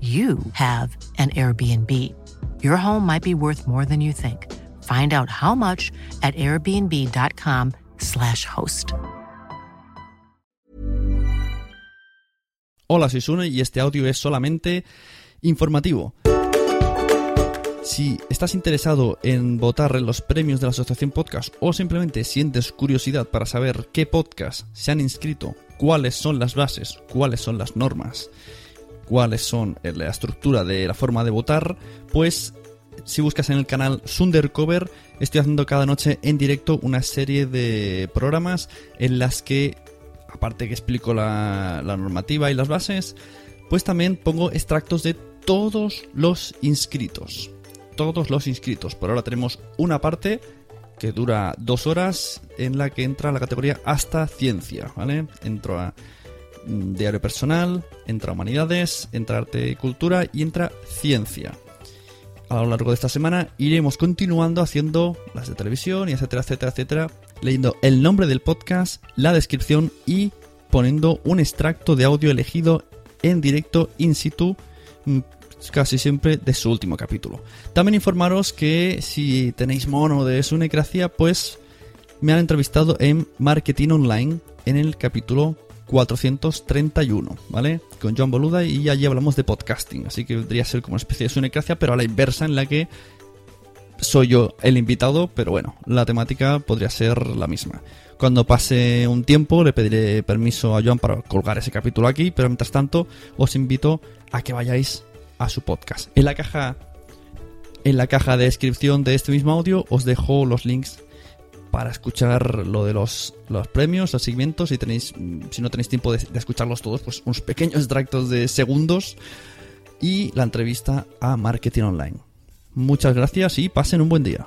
you have an Airbnb. Your home might be worth more than you think. Find out how much at airbnb.com/slash host. Hola, soy Sune y este audio es solamente informativo. Si estás interesado en votar en los premios de la Asociación Podcast o simplemente sientes curiosidad para saber qué podcast se han inscrito, cuáles son las bases, cuáles son las normas, cuáles son la estructura de la forma de votar, pues si buscas en el canal Sundercover, estoy haciendo cada noche en directo una serie de programas en las que, aparte que explico la, la normativa y las bases, pues también pongo extractos de todos los inscritos. Todos los inscritos. Por ahora tenemos una parte que dura dos horas en la que entra la categoría hasta ciencia, ¿vale? Entro a diario personal, entra humanidades, entra arte y cultura y entra ciencia. A lo largo de esta semana iremos continuando haciendo las de televisión y etcétera, etcétera, etcétera, leyendo el nombre del podcast, la descripción y poniendo un extracto de audio elegido en directo in situ mm, casi siempre de su último capítulo. También informaros que si tenéis mono de Sunecracia, pues me han entrevistado en Marketing Online en el capítulo 431, ¿vale? Con John Boluda y allí hablamos de podcasting, así que vendría a ser como una especie de Sunecracia, pero a la inversa en la que soy yo el invitado, pero bueno, la temática podría ser la misma. Cuando pase un tiempo le pediré permiso a Joan para colgar ese capítulo aquí, pero mientras tanto os invito a que vayáis a su podcast. En la caja en la caja de descripción de este mismo audio os dejo los links para escuchar lo de los, los premios, los segmentos, si tenéis si no tenéis tiempo de, de escucharlos todos, pues unos pequeños extractos de segundos y la entrevista a Marketing Online. Muchas gracias y pasen un buen día.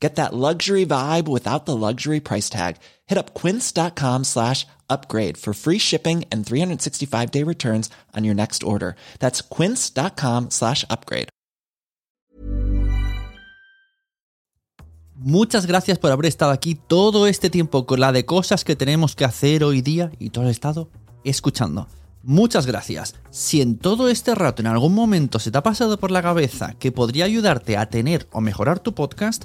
Get that luxury vibe without the luxury price tag. Hit up quince.com slash upgrade for free shipping and 365 day returns on your next order. That's quince.com slash upgrade. Muchas gracias por haber estado aquí todo este tiempo con la de cosas que tenemos que hacer hoy día y todo el estado escuchando. Muchas gracias. Si en todo este rato en algún momento se te ha pasado por la cabeza que podría ayudarte a tener o mejorar tu podcast,